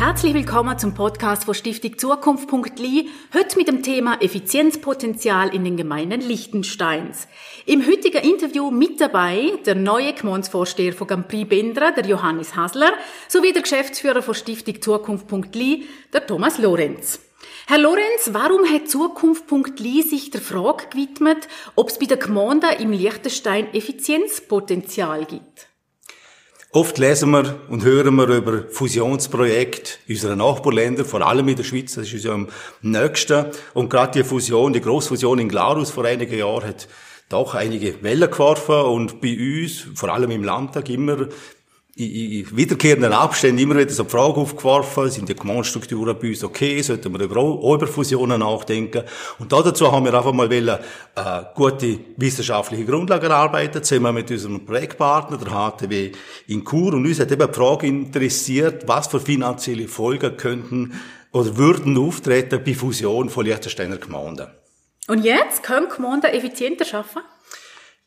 Herzlich willkommen zum Podcast von Stiftung Zukunft.li. Heute mit dem Thema Effizienzpotenzial in den Gemeinden Liechtensteins. Im heutigen Interview mit dabei der neue Gemeinsvorsteher von Gampri Bendra, der Johannes Hasler, sowie der Geschäftsführer von Stiftung Zukunft.li, der Thomas Lorenz. Herr Lorenz, warum hat Zukunft.li sich der Frage gewidmet, ob es bei der Gemeinde im Liechtenstein Effizienzpotenzial gibt? Oft lesen wir und hören wir über Fusionsprojekte unserer Nachbarländer, vor allem in der Schweiz, das ist uns ja am nächsten. Und gerade die Fusion, die Großfusion in Glarus vor einigen Jahren hat doch einige Wellen geworfen und bei uns, vor allem im Landtag, immer in wiederkehrenden Abständen immer wieder so die Frage aufgeworfen, sind die Gemeindestrukturen bei uns okay, sollten wir über, über Fusionen nachdenken. Und dazu haben wir einfach mal wollen, äh, gute wissenschaftliche Grundlagen erarbeiten, zusammen mit unserem Projektpartner, der HTW in Chur. Und uns hat eben die Frage interessiert, was für finanzielle Folgen könnten oder würden auftreten bei Fusion von Liechtensteiner Gemeinden. Und jetzt können Gemeinden effizienter arbeiten?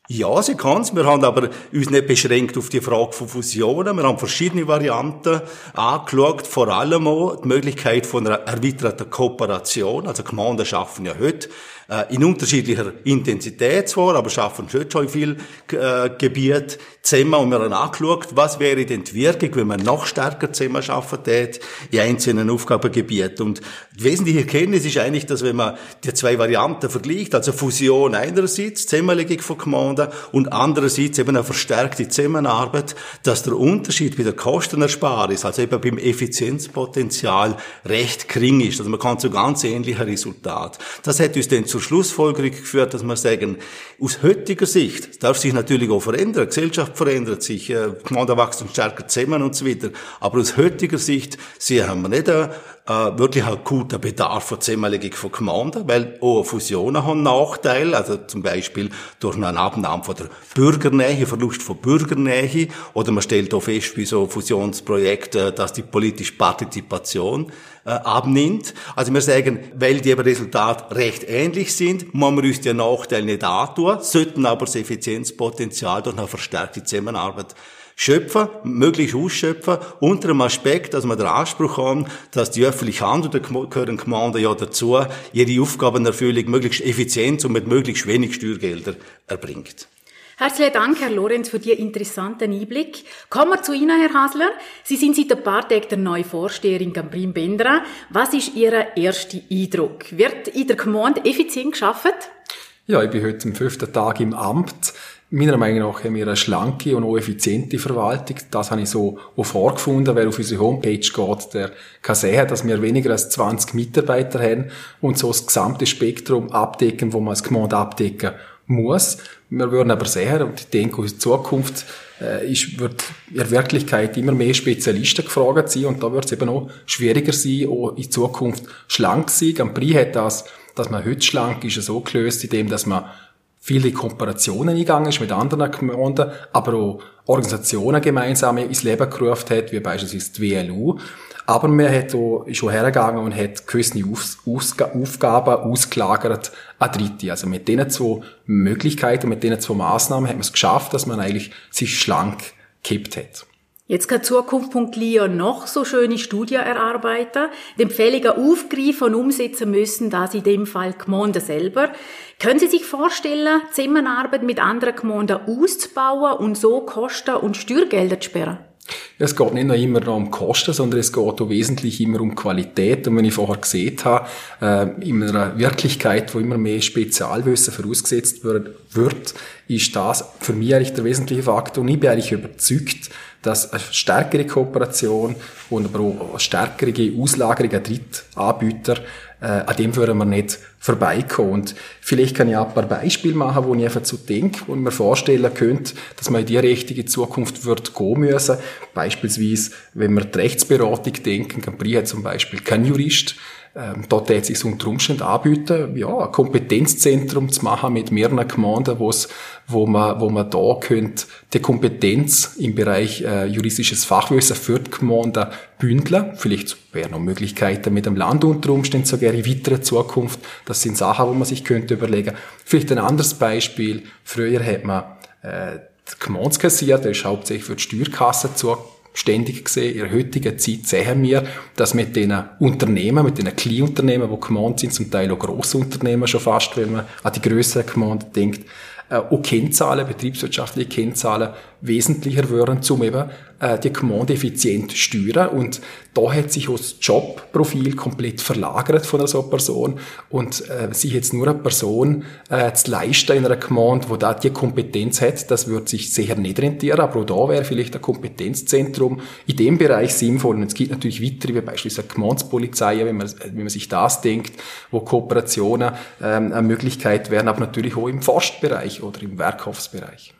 Ja, sie kann's. Wir haben aber uns nicht beschränkt auf die Frage von Fusionen. Wir haben verschiedene Varianten angeschaut. Vor allem auch die Möglichkeit von einer erweiterten Kooperation. Also Gemeinden schaffen ja heute äh, in unterschiedlicher Intensität zwar, aber schaffen schon schon viel äh, Gebiet zusammen und wir haben angeschaut, was wäre die Entwirkung, wenn man noch stärker zusammen schaffen tät in einzelnen Aufgabengebieten. Und die wesentliche Erkenntnis ist eigentlich, dass wenn man die zwei Varianten vergleicht, also Fusion einerseits, Zusammenlegung von Gemeinden und andererseits eben eine verstärkte Zusammenarbeit, dass der Unterschied bei der Kostenersparnis, also eben beim Effizienzpotenzial recht gering ist. Also man kann zu ganz ähnlichen Resultat. Das hat uns dann zur Schlussfolgerung geführt, dass wir sagen, aus heutiger Sicht darf sich natürlich auch verändern, die Gesellschaft verändert sich, äh, Gemeinden wachsen stärker zusammen und so weiter, aber aus heutiger Sicht sehen wir nicht einen, äh, wirklich akuten Bedarf von von Gemeinden, weil auch Fusionen haben Nachteile, also zum Beispiel durch eine Abnahme von der Bürgernähe, Verlust von Bürgernähe, oder man stellt auch fest bei so Fusionsprojekten, dass die politische Partizipation äh, abnimmt. Also wir sagen, weil die Resultate recht ähnlich sind, muss man uns die Nachteile nicht antun, sollten aber das Effizienzpotenzial durch eine verstärkte Zusammenarbeit schöpfen, möglichst ausschöpfen, unter dem Aspekt, dass wir den Anspruch haben, dass die öffentliche Hand, und da gehören Gemeinden ja dazu, ihre Aufgabenerfüllung möglichst effizient und mit möglichst wenig Steuergelder erbringt. Herzlichen Dank, Herr Lorenz, für Ihren interessanten Einblick. Kommen wir zu Ihnen, Herr Hasler. Sie sind seit ein paar Tagen der neue Vorsteher in Gambrin Bendra. Was ist Ihr erster Eindruck? Wird in der Gemeinde effizient geschafft? Ja, ich bin heute zum fünften Tag im Amt. Meiner Meinung nach haben wir eine schlanke und auch effiziente Verwaltung. Das habe ich so auch vorgefunden. Wer auf unsere Homepage geht, der kann sehen, dass wir weniger als 20 Mitarbeiter haben und so das gesamte Spektrum abdecken, wo man als Gemeinde abdecken muss. Wir würden aber sehen, und ich denke, in Zukunft äh, ist, wird in Wirklichkeit immer mehr Spezialisten gefragt sein und da wird es eben auch schwieriger sein, auch in Zukunft schlank zu sein. Am Prix hat das, dass man heute schlank ist, so gelöst, indem dass man viele Kooperationen eingegangen ist mit anderen Gemeinden, aber auch Organisationen gemeinsam ins Leben gerufen hat, wie beispielsweise die WLU. Aber man hat auch, ist auch hergegangen und hat gewisse Aufgaben ausgelagert an Dritte. Also mit diesen zwei Möglichkeiten, mit diesen zwei Massnahmen hat man es geschafft, dass man eigentlich sich schlank gekippt hat. Jetzt kann Zukunft.lia noch so schöne Studien erarbeiten, die Empfehlungen aufgreifen und umsetzen müssen, das in dem Fall Gemeinden selber. Können Sie sich vorstellen, Zusammenarbeit mit anderen Gemeinden auszubauen und so Kosten und Steuergelder zu sperren? Es geht nicht nur immer noch um Kosten, sondern es geht auch wesentlich immer um Qualität. Und wenn ich vorher gesehen habe, äh, in einer Wirklichkeit, wo immer mehr Spezialwissen vorausgesetzt wird, ist das für mich eigentlich der wesentliche Faktor. Und ich bin eigentlich überzeugt, dass eine stärkere Kooperation und aber auch eine stärkere Auslagerung an Drittanbieter, äh, an dem würden wir nicht vorbeikommen. Und vielleicht kann ich auch ein paar Beispiele machen, wo ich einfach zu denke, ich mir vorstellen könnte, dass man in die richtige Zukunft wird gehen müssen. Beispielsweise, wenn wir die Rechtsberatung denken, Capri hat zum Beispiel kein Jurist, ähm, dort hat sich unter Umständen anbieten, ja, ein Kompetenzzentrum zu machen mit mehreren Gemeinden, wo's, wo man, wo man da könnte die Kompetenz im Bereich äh, juristisches Fachwissen für die Gemeinden bündeln. Vielleicht wären noch Möglichkeiten mit dem Land unter Umständen sogar in weiterer Zukunft. Das sind Sachen, wo man sich könnte überlegen. Vielleicht ein anderes Beispiel. Früher hat man äh, die Gemeindekassier, der ist hauptsächlich für die Steuerkasse zu ständig gesehen, in der heutigen Zeit sehen wir, dass mit den Unternehmen, mit den Kleinunternehmen, die gemeint sind, zum Teil auch grosse Unternehmen schon fast, wenn man an die grösseren Gemeinden denkt, äh, auch Kennzahlen, betriebswirtschaftliche Kennzahlen wesentlicher würden, um eben äh, die Gemeinde effizient steuern. Und da hat sich das Jobprofil komplett verlagert von so einer Person und äh, sich jetzt nur eine Person äh, zu leisten in einer Gemeinde, wo da die Kompetenz hat, das wird sich sicher nicht rentieren, aber auch da wäre vielleicht ein Kompetenzzentrum in dem Bereich sinnvoll. Und es gibt natürlich weitere, wie beispielsweise Gemeindepolizei, wenn man, wenn man sich das denkt, wo Kooperationen ähm, eine Möglichkeit wären, aber natürlich auch im Forstbereich oder im Werkhofsbereich.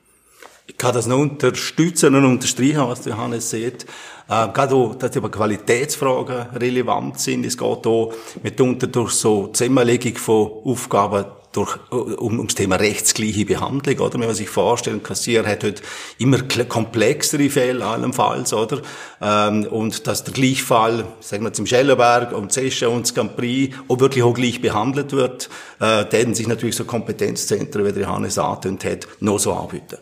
Ich kann das nur unterstützen und unterstreichen, was Johannes sagt. Äh, gerade auch, dass aber Qualitätsfragen relevant sind. Es geht auch mitunter durch so Zusammenlegung von Aufgaben durch, um, ums Thema rechtsgleiche Behandlung, oder? Wenn man sich vorstellt, ein Kassier hat heute immer komplexere Fälle allenfalls, oder? Ähm, und dass der Gleichfall, sagen wir zum Schellenberg und Sescha und Scampri auch wirklich auch gleich behandelt wird, äh, täten sich natürlich so Kompetenzzentren, wie der Johannes angetönt hat, noch so anbieten.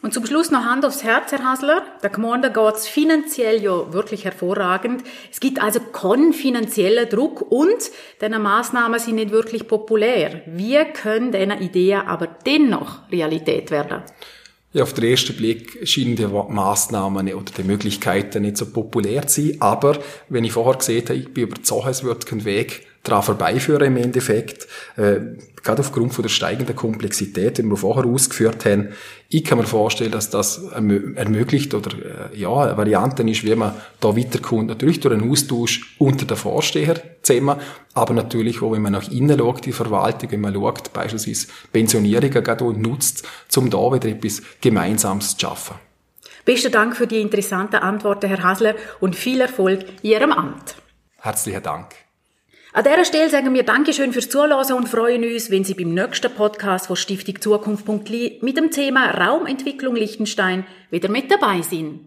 Und zum Schluss noch Hand aufs Herz, Herr Hasler. Der Gemeinde geht's finanziell ja wirklich hervorragend. Es gibt also keinen finanziellen Druck und diese Maßnahmen sind nicht wirklich populär. Wie können diese Ideen aber dennoch Realität werden? Ja, auf den ersten Blick scheinen die Massnahmen oder die Möglichkeiten nicht so populär zu sein. Aber wenn ich vorher gesehen habe, ich bin überzeugt, es wird kein Weg daran vorbeiführen im Endeffekt. Äh, gerade aufgrund von der steigenden Komplexität, die wir vorher ausgeführt haben. Ich kann mir vorstellen, dass das ermöglicht oder äh, ja, eine Variante ist, wie man da weiterkommt. Natürlich durch einen Austausch unter den Vorsteher zusammen, aber natürlich auch, wenn man nach innen schaut, die Verwaltung, wenn man schaut, beispielsweise Pensionierungen gerade nutzt, um da wieder etwas Gemeinsames zu schaffen. Besten Dank für die interessanten Antworten, Herr Hasler, und viel Erfolg in Ihrem Amt. Herzlichen Dank. An dieser Stelle sagen wir Dankeschön fürs Zuhören und freuen uns, wenn Sie beim nächsten Podcast von Stiftung Zukunft.li mit dem Thema Raumentwicklung Liechtenstein wieder mit dabei sind.